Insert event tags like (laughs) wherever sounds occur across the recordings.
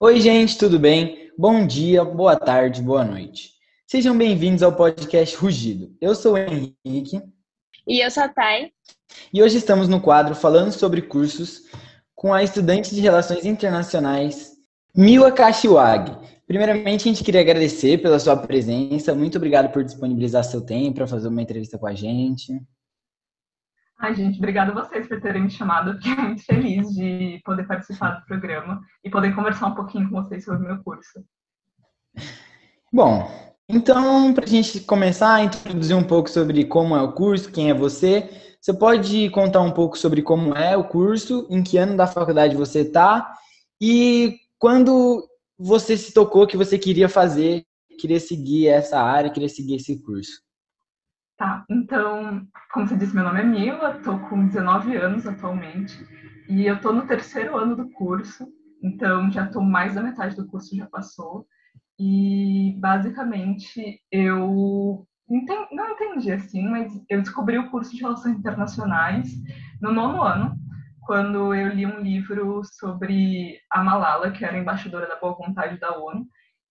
Oi, gente, tudo bem? Bom dia, boa tarde, boa noite. Sejam bem-vindos ao podcast Rugido. Eu sou o Henrique. E eu sou a Thay. E hoje estamos no quadro falando sobre cursos com a estudante de Relações Internacionais, Mila Kashiwag. Primeiramente, a gente queria agradecer pela sua presença. Muito obrigado por disponibilizar seu tempo para fazer uma entrevista com a gente. Ai, gente, obrigada a vocês por terem me chamado. Fiquei muito feliz de poder participar do programa e poder conversar um pouquinho com vocês sobre o meu curso. Bom, então, para a gente começar a introduzir um pouco sobre como é o curso, quem é você, você pode contar um pouco sobre como é o curso, em que ano da faculdade você está e quando você se tocou que você queria fazer, queria seguir essa área, queria seguir esse curso? Tá, então, como você disse, meu nome é Mila, estou com 19 anos atualmente e eu estou no terceiro ano do curso, então já estou mais da metade do curso já passou e basicamente eu entendi, não entendi assim, mas eu descobri o curso de Relações Internacionais no nono ano, quando eu li um livro sobre a Malala, que era embaixadora da boa vontade da ONU,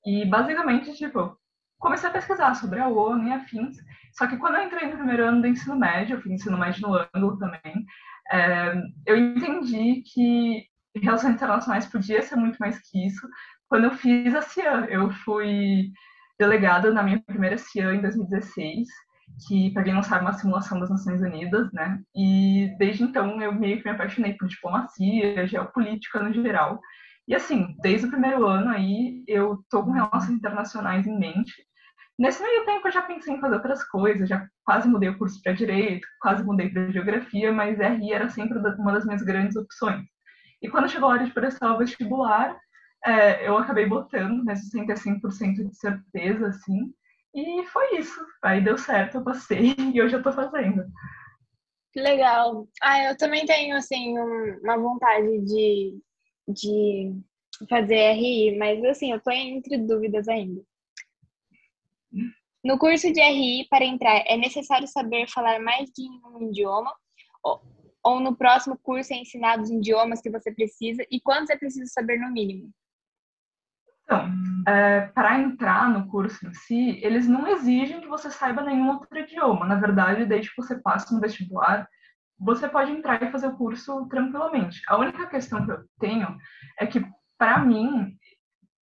e basicamente, tipo, comecei a pesquisar sobre a ONU e afins. Só que quando eu entrei no primeiro ano do ensino médio, eu fiz ensino médio no ângulo também, é, eu entendi que relações internacionais podia ser muito mais que isso. Quando eu fiz a CIAN, eu fui delegada na minha primeira CIAN em 2016, que, para quem não sabe, é uma simulação das Nações Unidas, né? E desde então eu meio que me apaixonei por diplomacia, geopolítica no geral. E assim, desde o primeiro ano aí, eu tô com relações internacionais em mente. Nesse meio tempo eu já pensei em fazer outras coisas, já quase mudei o curso para direito, quase mudei para geografia, mas RI era sempre uma das minhas grandes opções. E quando chegou a hora de prestar o vestibular, é, eu acabei botando, mas sem ter 100% de certeza, assim. E foi isso. Aí deu certo, eu passei (laughs) e hoje eu tô fazendo. Legal. Ah, eu também tenho, assim, um, uma vontade de, de fazer RI, mas, assim, eu tô entre dúvidas ainda. No curso de RI, para entrar, é necessário saber falar mais de um idioma? Ou, ou no próximo curso é ensinado os idiomas que você precisa? E quantos é preciso saber no mínimo? Então, é, para entrar no curso em si, eles não exigem que você saiba nenhum outro idioma. Na verdade, desde que você passe no vestibular, você pode entrar e fazer o curso tranquilamente. A única questão que eu tenho é que, para mim,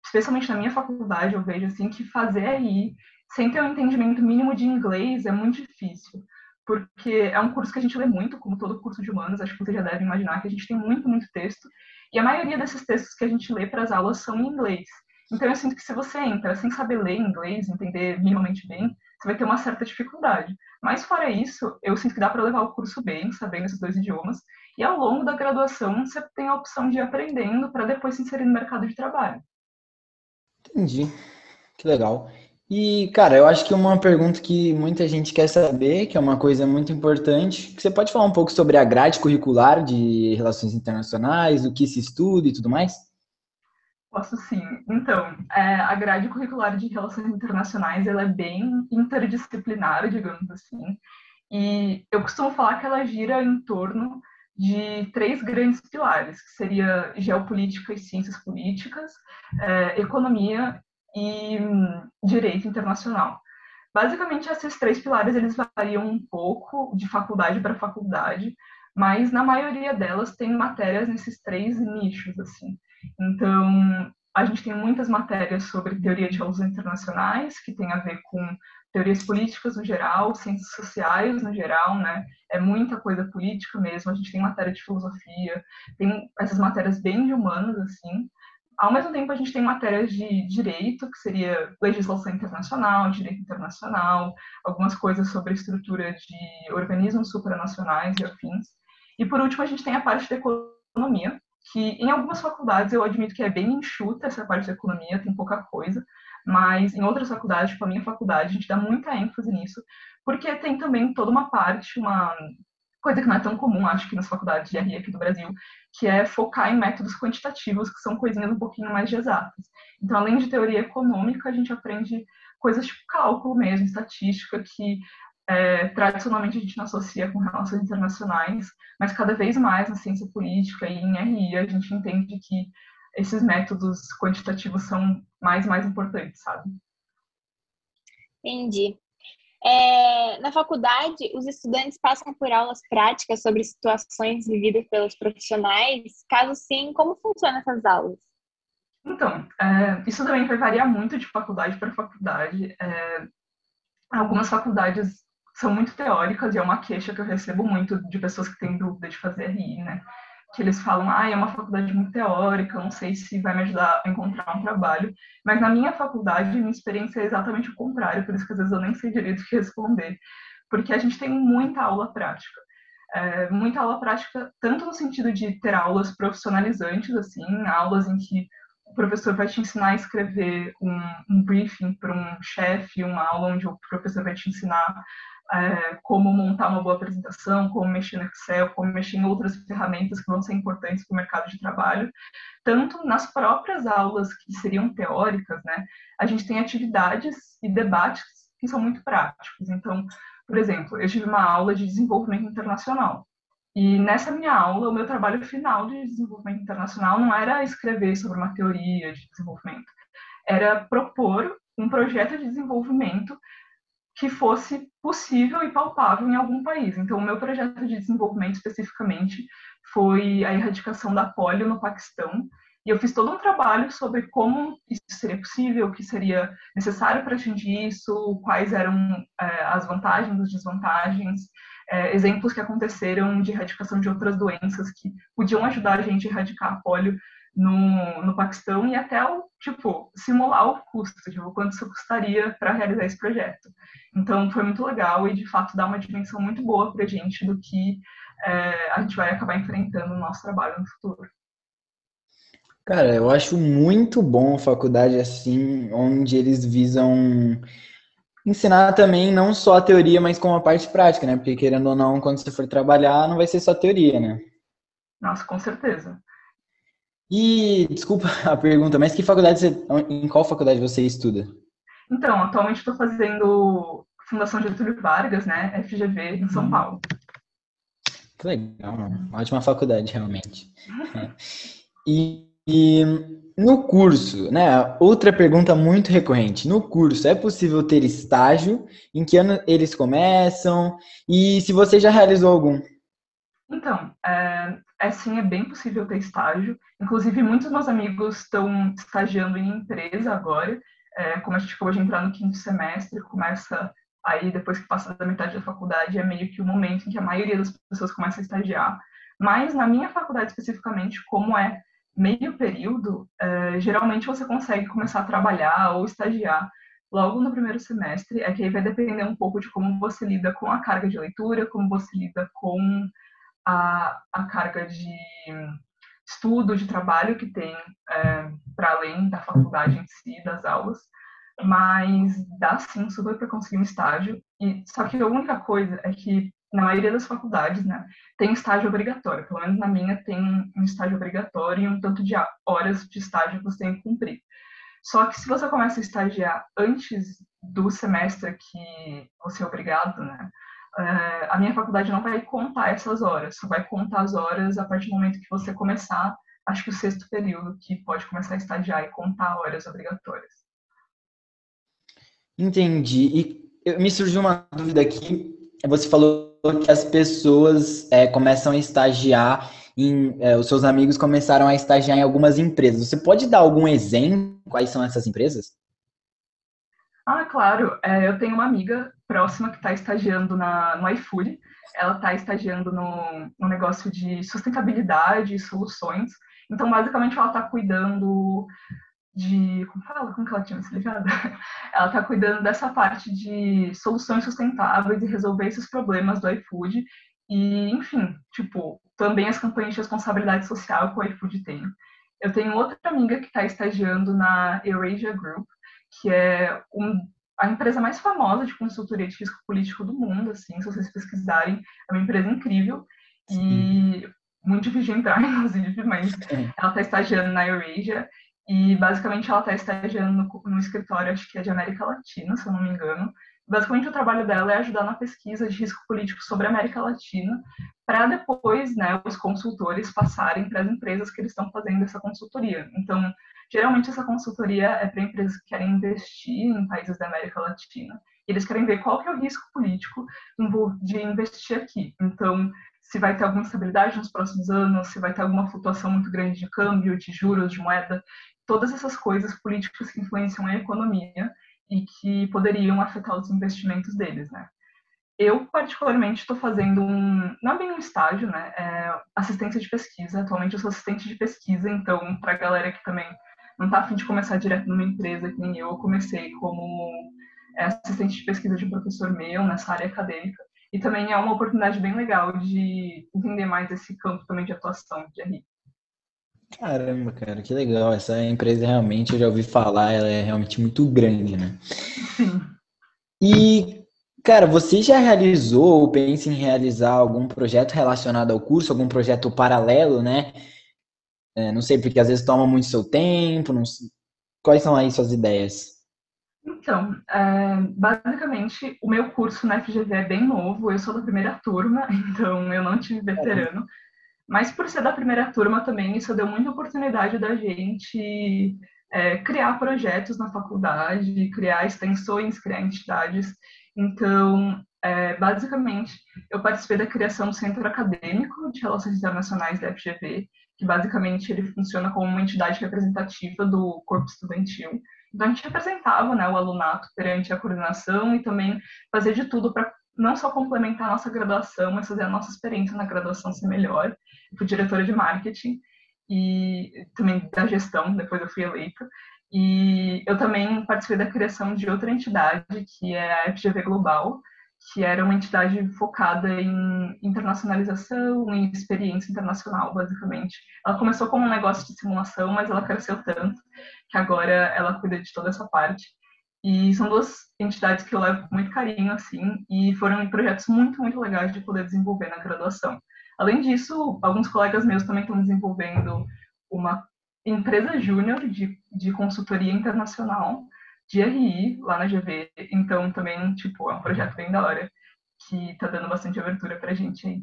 especialmente na minha faculdade, eu vejo assim que fazer RI sem ter um entendimento mínimo de inglês é muito difícil, porque é um curso que a gente lê muito, como todo curso de humanos, acho que você já deve imaginar que a gente tem muito, muito texto, e a maioria desses textos que a gente lê para as aulas são em inglês. Então eu sinto que se você entra sem saber ler inglês, entender minimamente bem, você vai ter uma certa dificuldade. Mas fora isso, eu sinto que dá para levar o curso bem, sabendo esses dois idiomas, e ao longo da graduação você tem a opção de ir aprendendo para depois se inserir no mercado de trabalho. Entendi. Que legal. E, cara, eu acho que uma pergunta que muita gente quer saber, que é uma coisa muito importante, você pode falar um pouco sobre a grade curricular de relações internacionais, o que se estuda e tudo mais? Posso sim. Então, é, a grade curricular de relações internacionais ela é bem interdisciplinar, digamos assim, e eu costumo falar que ela gira em torno de três grandes pilares, que seria geopolítica e ciências políticas, é, economia e hum, direito internacional. Basicamente, esses três pilares eles variam um pouco de faculdade para faculdade, mas na maioria delas tem matérias nesses três nichos, assim. Então, a gente tem muitas matérias sobre teoria de relações internacionais, que tem a ver com teorias políticas no geral, ciências sociais no geral, né? É muita coisa política mesmo. A gente tem matéria de filosofia, tem essas matérias bem de humanas, assim. Ao mesmo tempo, a gente tem matérias de direito, que seria legislação internacional, direito internacional, algumas coisas sobre estrutura de organismos supranacionais e afins. E, por último, a gente tem a parte da economia, que em algumas faculdades eu admito que é bem enxuta essa parte da economia, tem pouca coisa, mas em outras faculdades, tipo a minha faculdade, a gente dá muita ênfase nisso, porque tem também toda uma parte, uma coisa que não é tão comum, acho que nas faculdades de RI aqui do Brasil, que é focar em métodos quantitativos, que são coisinhas um pouquinho mais de exatas. Então, além de teoria econômica, a gente aprende coisas tipo cálculo mesmo, estatística, que é, tradicionalmente a gente não associa com relações internacionais, mas cada vez mais na ciência política e em RI a gente entende que esses métodos quantitativos são mais mais importantes, sabe? Entendi. É, na faculdade, os estudantes passam por aulas práticas sobre situações vividas pelos profissionais? Caso sim, como funcionam essas aulas? Então, é, isso também vai variar muito de faculdade para faculdade. É, algumas faculdades são muito teóricas e é uma queixa que eu recebo muito de pessoas que têm dúvida de fazer RI, né? Que eles falam, ah, é uma faculdade muito teórica, não sei se vai me ajudar a encontrar um trabalho. Mas na minha faculdade, minha experiência é exatamente o contrário, por isso que às vezes eu nem sei direito o que responder. Porque a gente tem muita aula prática. É, muita aula prática, tanto no sentido de ter aulas profissionalizantes, assim, aulas em que o professor vai te ensinar a escrever um, um briefing para um chefe, uma aula onde o professor vai te ensinar é, como montar uma boa apresentação, como mexer no Excel, como mexer em outras ferramentas que vão ser importantes para o mercado de trabalho, tanto nas próprias aulas que seriam teóricas, né, a gente tem atividades e debates que são muito práticos. Então, por exemplo, eu tive uma aula de desenvolvimento internacional. E nessa minha aula, o meu trabalho final de desenvolvimento internacional não era escrever sobre uma teoria de desenvolvimento, era propor um projeto de desenvolvimento que fosse possível e palpável em algum país. Então, o meu projeto de desenvolvimento especificamente foi a erradicação da polio no Paquistão. E eu fiz todo um trabalho sobre como isso seria possível, o que seria necessário para atingir isso, quais eram é, as vantagens, as desvantagens, é, exemplos que aconteceram de erradicação de outras doenças que podiam ajudar a gente a erradicar a polio no, no Paquistão e até o, tipo, simular o custo, tipo, quanto isso custaria para realizar esse projeto. Então, foi muito legal e, de fato, dá uma dimensão muito boa para a gente do que é, a gente vai acabar enfrentando no nosso trabalho no futuro. Cara, eu acho muito bom a faculdade assim, onde eles visam ensinar também não só a teoria, mas com a parte prática, né? Porque querendo ou não, quando você for trabalhar, não vai ser só teoria, né? Nossa, com certeza. E desculpa (laughs) a pergunta, mas que faculdade você, em qual faculdade você estuda? Então, atualmente estou fazendo Fundação Getúlio Vargas, né? FGV em São uhum. Paulo. Que legal, uma ótima faculdade, realmente. (laughs) É. E, e, no curso, né? Outra pergunta muito recorrente. No curso, é possível ter estágio? Em que ano eles começam? E se você já realizou algum? Então, é, é sim, é bem possível ter estágio. Inclusive, muitos meus amigos estão estagiando em empresa agora. É, como a gente acabou de entrar no quinto semestre, começa aí, depois que passa da metade da faculdade, é meio que o momento em que a maioria das pessoas começa a estagiar. Mas na minha faculdade especificamente, como é meio período, é, geralmente você consegue começar a trabalhar ou estagiar logo no primeiro semestre. É que aí vai depender um pouco de como você lida com a carga de leitura, como você lida com a, a carga de estudo, de trabalho que tem é, para além da faculdade em si, das aulas, mas dá sim super para conseguir um estágio. E só que a única coisa é que na maioria das faculdades, né, tem estágio obrigatório. Pelo menos na minha tem um estágio obrigatório e um tanto de horas de estágio que você tem que cumprir. Só que se você começa a estagiar antes do semestre que você é obrigado, né, é, a minha faculdade não vai contar essas horas, só vai contar as horas a partir do momento que você começar, acho que o sexto período, que pode começar a estagiar e contar horas obrigatórias. Entendi. E me surgiu uma dúvida aqui. Você falou que as pessoas é, começam a estagiar em, é, os seus amigos começaram a estagiar em algumas empresas. Você pode dar algum exemplo? Quais são essas empresas? Ah, claro. É, eu tenho uma amiga próxima que está estagiando na, no iFood. Ela está estagiando no, no negócio de sustentabilidade e soluções. Então, basicamente, ela está cuidando de. Como fala? Como que ela tinha me explicado? (laughs) Ela está cuidando dessa parte de soluções sustentáveis e resolver esses problemas do iFood. E, enfim, tipo, também as campanhas de responsabilidade social que o iFood tem. Eu tenho outra amiga que está estagiando na Eurasia Group, que é um, a empresa mais famosa de consultoria de risco político do mundo, assim, se vocês pesquisarem, é uma empresa incrível e muito difícil de entrar, (laughs) inclusive, mas ela está estagiando na Eurasia e basicamente ela está estagiando no, no, escritório, acho que é de América Latina, se eu não me engano, basicamente o trabalho dela é ajudar na pesquisa de risco político sobre a América Latina, para depois, né, os consultores passarem para as empresas que eles estão fazendo essa consultoria. Então, geralmente essa consultoria é para empresas que querem investir em países da América Latina. Eles querem ver qual que é o risco político de investir aqui. Então, se vai ter alguma estabilidade nos próximos anos, se vai ter alguma flutuação muito grande de câmbio, de juros, de moeda, todas essas coisas políticas que influenciam a economia e que poderiam afetar os investimentos deles, né? Eu, particularmente, estou fazendo um, não é bem um estágio, né? É assistência de pesquisa. Atualmente eu sou assistente de pesquisa, então, para a galera que também não está afim de começar direto numa empresa, que nem eu, eu comecei como é, assistente de pesquisa de um professor meu nessa área acadêmica. E também é uma oportunidade bem legal de entender mais esse campo também de atuação de RI. Caramba, cara, que legal. Essa empresa realmente, eu já ouvi falar, ela é realmente muito grande, né? Sim. E, cara, você já realizou ou pensa em realizar algum projeto relacionado ao curso, algum projeto paralelo, né? É, não sei, porque às vezes toma muito seu tempo. Quais são aí suas ideias? Então, é, basicamente, o meu curso na FGV é bem novo, eu sou da primeira turma, (laughs) então eu não tive veterano. Mas por ser da primeira turma também, isso deu muita oportunidade da gente é, criar projetos na faculdade, criar extensões, criar entidades. Então, é, basicamente, eu participei da criação do Centro Acadêmico de Relações Internacionais da FGV, que basicamente ele funciona como uma entidade representativa do corpo estudantil. Então, a gente representava né, o alunato perante a coordenação e também fazer de tudo para não só complementar a nossa graduação, mas fazer a nossa experiência na graduação ser melhor. Eu fui diretora de marketing e também da gestão, depois eu fui eleita. E eu também participei da criação de outra entidade, que é a FGV Global, que era uma entidade focada em internacionalização, em experiência internacional, basicamente. Ela começou como um negócio de simulação, mas ela cresceu tanto que agora ela cuida de toda essa parte. E são duas entidades que eu levo com muito carinho, assim, e foram projetos muito, muito legais de poder desenvolver na graduação. Além disso, alguns colegas meus também estão desenvolvendo uma empresa júnior de, de consultoria internacional, de RI lá na GV. Então, também, tipo, é um projeto bem da hora que tá dando bastante abertura pra gente aí.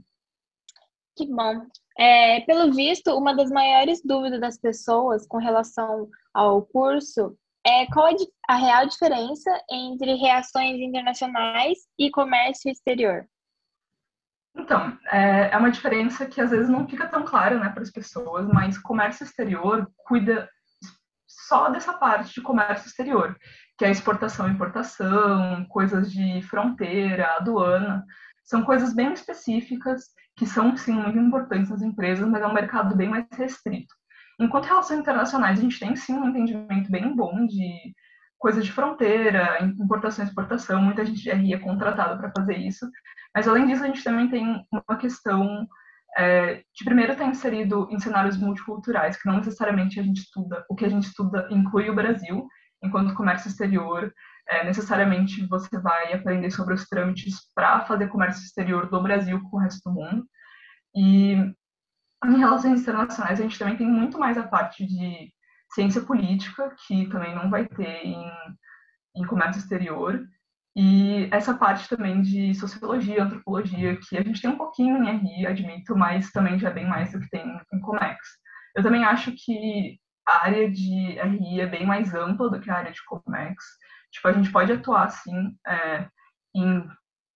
Que bom. É, pelo visto, uma das maiores dúvidas das pessoas com relação ao curso é qual a real diferença entre reações internacionais e comércio exterior? Então, é, é uma diferença que às vezes não fica tão clara né, para as pessoas, mas comércio exterior cuida só dessa parte de comércio exterior, que é exportação e importação, coisas de fronteira, aduana. São coisas bem específicas que são, sim, muito importantes nas empresas, mas é um mercado bem mais restrito. Enquanto relações internacionais, a gente tem, sim, um entendimento bem bom de coisas de fronteira, importação e exportação, muita gente já é contratada para fazer isso, mas além disso, a gente também tem uma questão é, de primeiro estar inserido em cenários multiculturais, que não necessariamente a gente estuda, o que a gente estuda inclui o Brasil, enquanto comércio exterior, é, necessariamente você vai aprender sobre os trâmites para fazer comércio exterior do Brasil com o resto do mundo. E em relações internacionais, a gente também tem muito mais a parte de ciência política, que também não vai ter em, em comércio exterior, e essa parte também de sociologia, antropologia, que a gente tem um pouquinho em RI, admito, mas também já é bem mais do que tem em Comex. Eu também acho que a área de RI é bem mais ampla do que a área de Comex. Tipo, a gente pode atuar, sim, é, em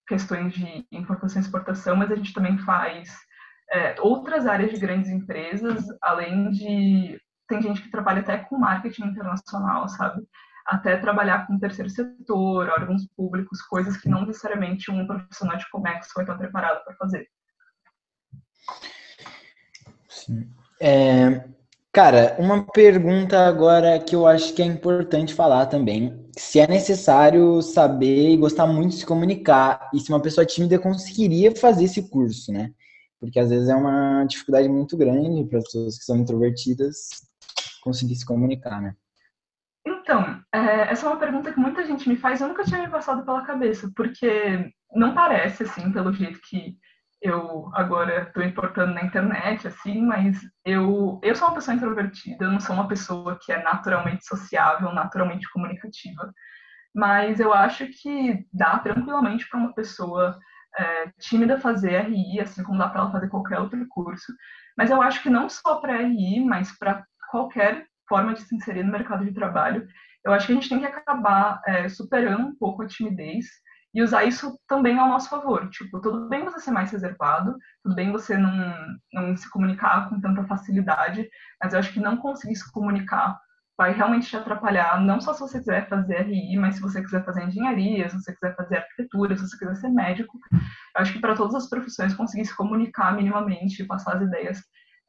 questões de importação e exportação, mas a gente também faz é, outras áreas de grandes empresas, além de... Tem gente que trabalha até com marketing internacional, sabe? Até trabalhar com o terceiro setor, órgãos públicos, coisas que não necessariamente um profissional de comércio vai estar preparado para fazer. Sim. É, cara, uma pergunta agora que eu acho que é importante falar também. Se é necessário saber e gostar muito de se comunicar, e se uma pessoa tímida conseguiria fazer esse curso, né? Porque às vezes é uma dificuldade muito grande para as pessoas que são introvertidas conseguir se comunicar, né? Então, é, essa é uma pergunta que muita gente me faz, eu nunca tinha me passado pela cabeça, porque não parece, assim, pelo jeito que eu agora estou importando na internet, assim, mas eu, eu sou uma pessoa introvertida, eu não sou uma pessoa que é naturalmente sociável, naturalmente comunicativa. mas eu acho que dá tranquilamente para uma pessoa é, tímida fazer RI, assim como dá para ela fazer qualquer outro curso. Mas eu acho que não só para RI, mas para qualquer forma de se inserir no mercado de trabalho, eu acho que a gente tem que acabar é, superando um pouco a timidez e usar isso também ao nosso favor. Tipo, tudo bem você ser mais reservado, tudo bem você não, não se comunicar com tanta facilidade, mas eu acho que não conseguir se comunicar vai realmente te atrapalhar, não só se você quiser fazer RI, mas se você quiser fazer engenharia, se você quiser fazer arquitetura, se você quiser ser médico. Eu acho que para todas as profissões conseguir se comunicar minimamente, passar as ideias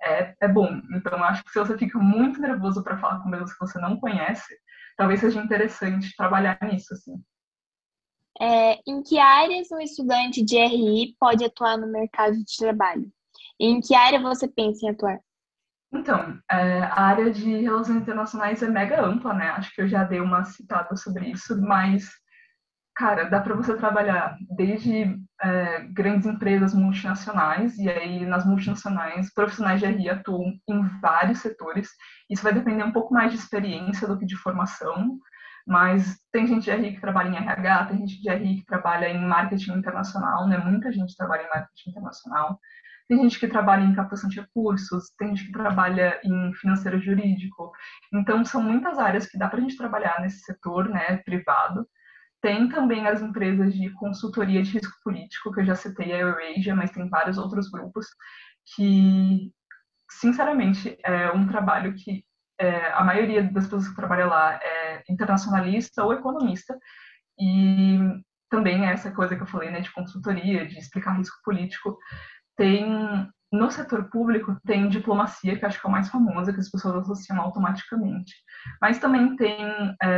é, é bom. Então, acho que se você fica muito nervoso para falar com pessoas que você não conhece, talvez seja interessante trabalhar nisso, assim. É, em que áreas um estudante de RI pode atuar no mercado de trabalho? E em que área você pensa em atuar? Então, é, a área de relações internacionais é mega ampla, né? Acho que eu já dei uma citada sobre isso, mas, cara, dá para você trabalhar desde é, grandes empresas multinacionais, e aí nas multinacionais, profissionais de RI atuam em vários setores. Isso vai depender um pouco mais de experiência do que de formação, mas tem gente de RI que trabalha em RH, tem gente de RI que trabalha em marketing internacional, né? Muita gente trabalha em marketing internacional. Tem gente que trabalha em captação de recursos, tem gente que trabalha em financeiro jurídico. Então, são muitas áreas que dá para a gente trabalhar nesse setor né, privado. Tem também as empresas de consultoria de risco político, que eu já citei a Eurasia, mas tem vários outros grupos que, sinceramente, é um trabalho que é, a maioria das pessoas que trabalham lá é internacionalista ou economista, e também é essa coisa que eu falei, né, de consultoria, de explicar risco político. Tem, no setor público, tem diplomacia, que acho que é o mais famoso, que as pessoas associam automaticamente. Mas também tem é,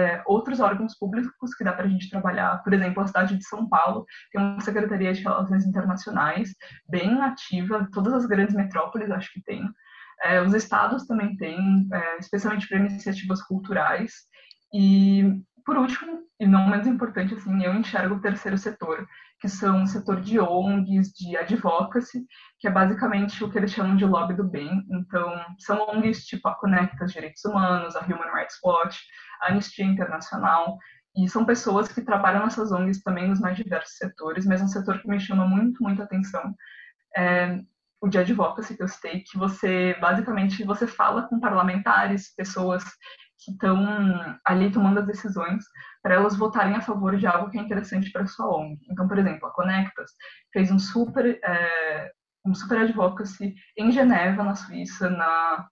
outros órgãos públicos que dá para a gente trabalhar. Por exemplo, a cidade de São Paulo tem uma Secretaria de Relações Internacionais bem ativa, todas as grandes metrópoles acho que tem. É, os estados também têm, é, especialmente para iniciativas culturais. E, por último, e não menos importante, assim, eu enxergo o terceiro setor, que são o setor de ONGs, de advocacy, que é basicamente o que eles chamam de lobby do bem. Então, são ONGs tipo a Conecta Direitos Humanos, a Human Rights Watch, a Anistia Internacional, e são pessoas que trabalham nessas ONGs também nos mais diversos setores, mas um setor que me chama muito, muito atenção é o de advocacy que eu citei, que você, basicamente, você fala com parlamentares, pessoas que estão ali tomando as decisões para elas votarem a favor de algo que é interessante para sua ONG. Então, por exemplo, a Conectas fez um super, é, um super advocacy em Geneva, na Suíça, na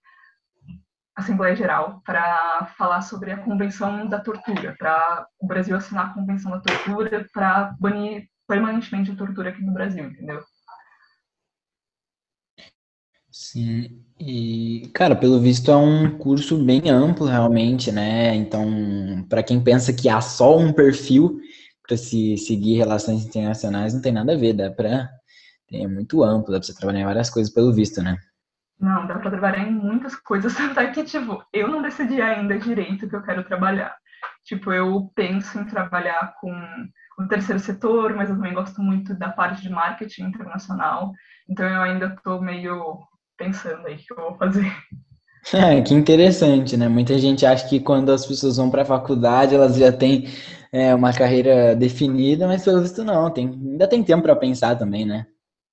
Assembleia Geral, para falar sobre a Convenção da Tortura, para o Brasil assinar a Convenção da Tortura, para banir permanentemente a tortura aqui no Brasil, entendeu? Sim, e cara, pelo visto é um curso bem amplo realmente, né? Então, para quem pensa que há só um perfil para se seguir relações internacionais, não tem nada a ver, dá para é muito amplo, dá para você trabalhar em várias coisas pelo visto, né? Não, dá para trabalhar em muitas coisas, (laughs) até que tipo, eu não decidi ainda direito o que eu quero trabalhar. Tipo, eu penso em trabalhar com o terceiro setor, mas eu também gosto muito da parte de marketing internacional. Então eu ainda estou meio pensando aí o que eu vou fazer. (laughs) É, que interessante, né? Muita gente acha que quando as pessoas vão para a faculdade elas já têm é, uma carreira definida, mas pelo visto não, tem, ainda tem tempo para pensar também, né?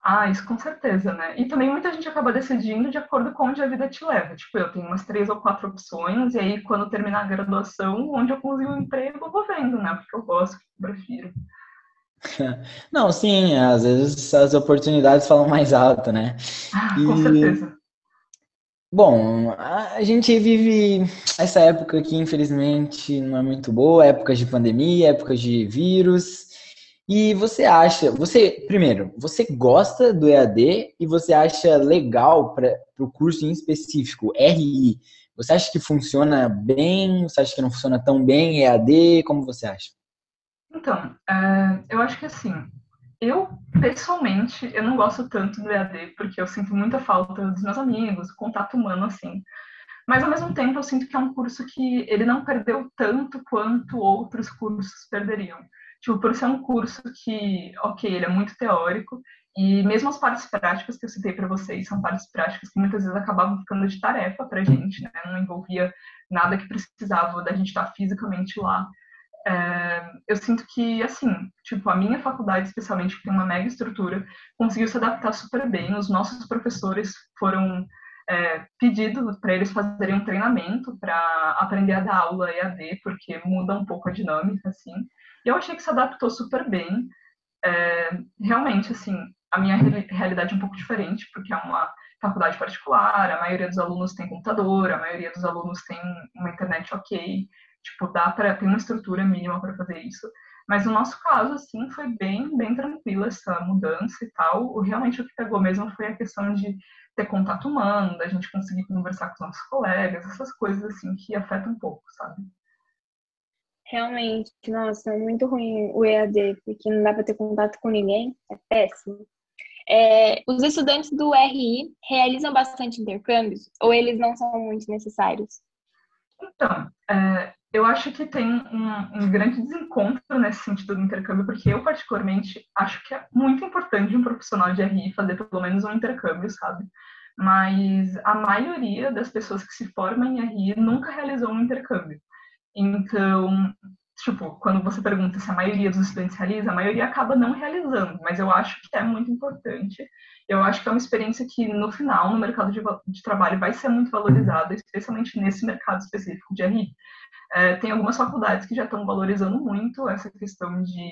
Ah, isso com certeza, né? E também muita gente acaba decidindo de acordo com onde a vida te leva. Tipo, eu tenho umas três ou quatro opções, e aí quando terminar a graduação, onde eu consigo um emprego, eu vou vendo, né? Porque eu gosto, eu prefiro. (laughs) Não, sim, às vezes as oportunidades falam mais alto, né? Ah, com e... certeza. Bom, a gente vive essa época que infelizmente não é muito boa, épocas de pandemia, épocas de vírus. E você acha, você, primeiro, você gosta do EAD e você acha legal para o curso em específico, RI? Você acha que funciona bem? Você acha que não funciona tão bem EAD? Como você acha? Então, é, eu acho que assim, eu pessoalmente, eu não gosto tanto do EAD porque eu sinto muita falta dos meus amigos, contato humano assim. Mas ao mesmo tempo eu sinto que é um curso que ele não perdeu tanto quanto outros cursos perderiam. Tipo, por ser um curso que, ok, ele é muito teórico e mesmo as partes práticas que eu citei para vocês são partes práticas que muitas vezes acabavam ficando de tarefa para gente, né? Não envolvia nada que precisava da gente estar fisicamente lá é, eu sinto que, assim, tipo, a minha faculdade, especialmente, que tem uma mega estrutura, conseguiu se adaptar super bem. Os nossos professores foram é, pedidos para eles fazerem um treinamento para aprender a dar aula EAD, porque muda um pouco a dinâmica, assim. E eu achei que se adaptou super bem. É, realmente, assim, a minha realidade é um pouco diferente, porque é uma faculdade particular, a maioria dos alunos tem computador, a maioria dos alunos tem uma internet ok, tipo, dá para ter uma estrutura mínima para fazer isso. Mas no nosso caso, assim, foi bem, bem tranquila essa mudança e tal. O, realmente o que pegou mesmo foi a questão de ter contato humano, da gente conseguir conversar com os nossos colegas, essas coisas assim que afetam um pouco, sabe? Realmente, nossa, é muito ruim o EAD, porque não dá para ter contato com ninguém, é péssimo. É, os estudantes do RI realizam bastante intercâmbios ou eles não são muito necessários? Então, é, eu acho que tem um, um, grande desencontro nesse sentido do intercâmbio, porque eu, particularmente, acho que é muito importante um profissional de RI fazer pelo menos um intercâmbio, sabe? Mas a maioria das pessoas que se formam em RI nunca realizou um intercâmbio. Então, tipo, quando você pergunta se a maioria dos estudantes realiza, a maioria acaba não realizando, mas eu acho que é muito importante. Eu acho que é uma experiência que, no final, no mercado de, de trabalho, vai ser muito valorizada, especialmente nesse mercado específico de RI. É, tem algumas faculdades que já estão valorizando muito essa questão de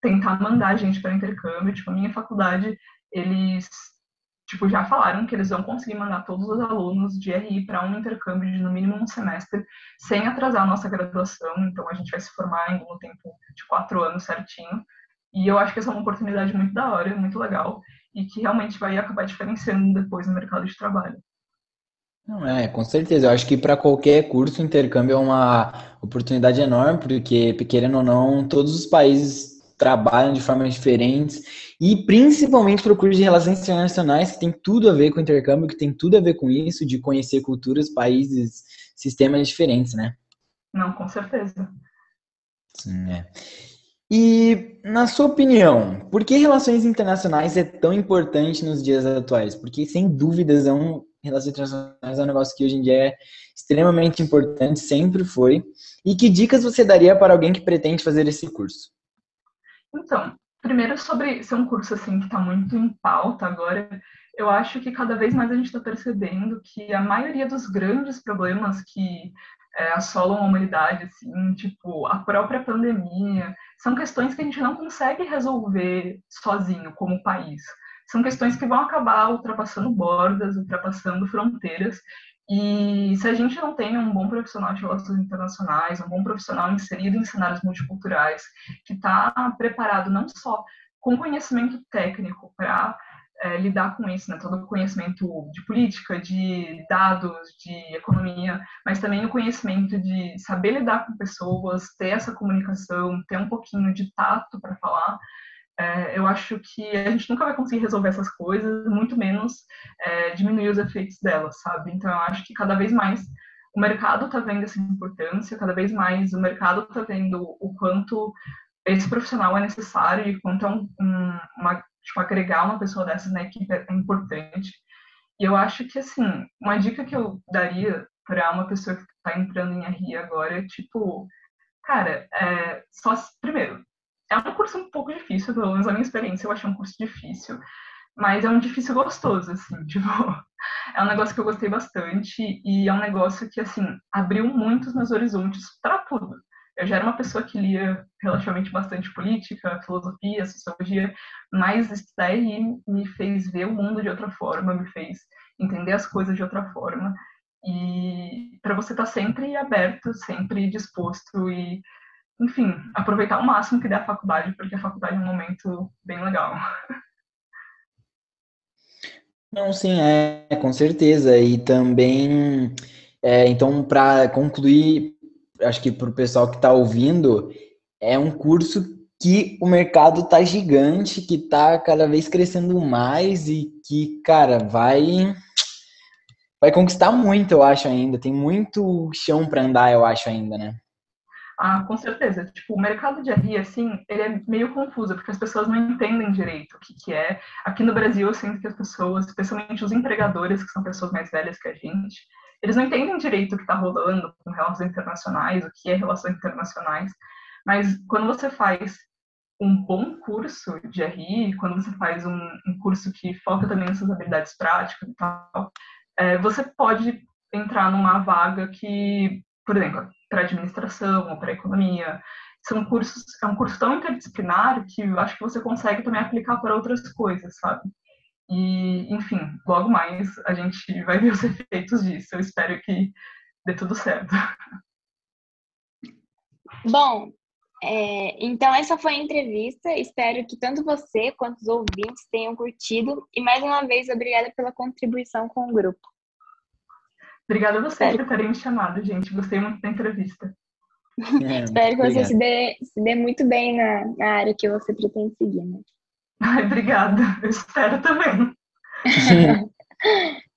tentar mandar gente para intercâmbio. Tipo, a minha faculdade, eles tipo, já falaram que eles vão conseguir mandar todos os alunos de RI para um intercâmbio de no mínimo um semestre, sem atrasar a nossa graduação. Então, a gente vai se formar no tempo de quatro anos certinho. E eu acho que essa é uma oportunidade muito da hora, muito legal, e que realmente vai acabar diferenciando depois no mercado de trabalho. Não é, com certeza. Eu acho que para qualquer curso, o intercâmbio é uma oportunidade enorme, porque, querendo ou não, todos os países trabalham de formas diferentes e principalmente para o curso de Relações Internacionais, que tem tudo a ver com intercâmbio, que tem tudo a ver com isso, de conhecer culturas, países, sistemas diferentes, né? Não, com certeza. Sim, é. E, na sua opinião, por que relações internacionais é tão importante nos dias atuais? Porque, sem dúvidas, é um, relações internacionais é um negócio que hoje em dia é extremamente importante, sempre foi. E que dicas você daria para alguém que pretende fazer esse curso? Então, primeiro sobre ser um curso assim que está muito em pauta agora, eu acho que cada vez mais a gente está percebendo que a maioria dos grandes problemas que é, assolam a humanidade, assim, tipo a própria pandemia, são questões que a gente não consegue resolver sozinho como país. São questões que vão acabar ultrapassando bordas, ultrapassando fronteiras, e se a gente não tem um bom profissional de relações internacionais, um bom profissional inserido em cenários multiculturais, que está preparado não só com conhecimento técnico para é, lidar com isso, né, todo o conhecimento de política, de dados, de economia, mas também o conhecimento de saber lidar com pessoas, ter essa comunicação, ter um pouquinho de tato para falar, é, eu acho que a gente nunca vai conseguir resolver essas coisas, muito menos é, diminuir os efeitos delas, sabe? Então, eu acho que cada vez mais o mercado está vendo essa importância, cada vez mais o mercado está vendo o quanto esse profissional é necessário e quanto é um, um, uma, tipo, agregar uma pessoa dessas na equipe é importante. E eu acho que, assim, uma dica que eu daria para uma pessoa que está entrando em RI agora é, tipo, cara, é, só, primeiro, é um curso um pouco difícil, pelo menos a minha experiência eu achei um curso difícil, mas é um difícil gostoso, assim, (laughs) tipo, é um negócio que eu gostei bastante e é um negócio que, assim, abriu muito os meus horizontes para tudo. Eu já era uma pessoa que lia relativamente bastante política, filosofia, sociologia, mas estudar aí me fez ver o mundo de outra forma, me fez entender as coisas de outra forma. E para você estar tá sempre aberto, sempre disposto e enfim, aproveitar o máximo que der a faculdade, porque a faculdade é um momento bem legal. Não, sim, é, com certeza. E também, é, então, para concluir, acho que para o pessoal que está ouvindo, é um curso que o mercado tá gigante, que tá cada vez crescendo mais e que, cara, vai vai conquistar muito, eu acho ainda. Tem muito chão para andar, eu acho ainda, né? Ah, com certeza. Tipo, o mercado de RI, assim, ele é meio confuso, porque as pessoas não entendem direito o que, que é. Aqui no Brasil, eu sinto que as pessoas, especialmente os empregadores, que são pessoas mais velhas que a gente, eles não entendem direito o que está rolando com relações internacionais, o que é relações internacionais. Mas quando você faz um bom curso de RI, quando você faz um, um curso que foca também nessas habilidades práticas e tal, é, você pode entrar numa vaga que, por exemplo, para administração ou para economia, são cursos, é um curso tão interdisciplinar que eu acho que você consegue também aplicar para outras coisas, sabe? E, enfim, logo mais a gente vai ver os (laughs) efeitos disso. Eu espero que dê tudo certo. Bom, é, então essa foi a entrevista. Espero que tanto você quanto os ouvintes tenham curtido. E mais uma vez, obrigada pela contribuição com o grupo. Obrigada a vocês por terem me chamado, gente. Gostei muito da entrevista. É, (laughs) Espero que você se dê, se dê muito bem na, na área que você pretende seguir, né? Ai, obrigada. Eu espero também. (laughs)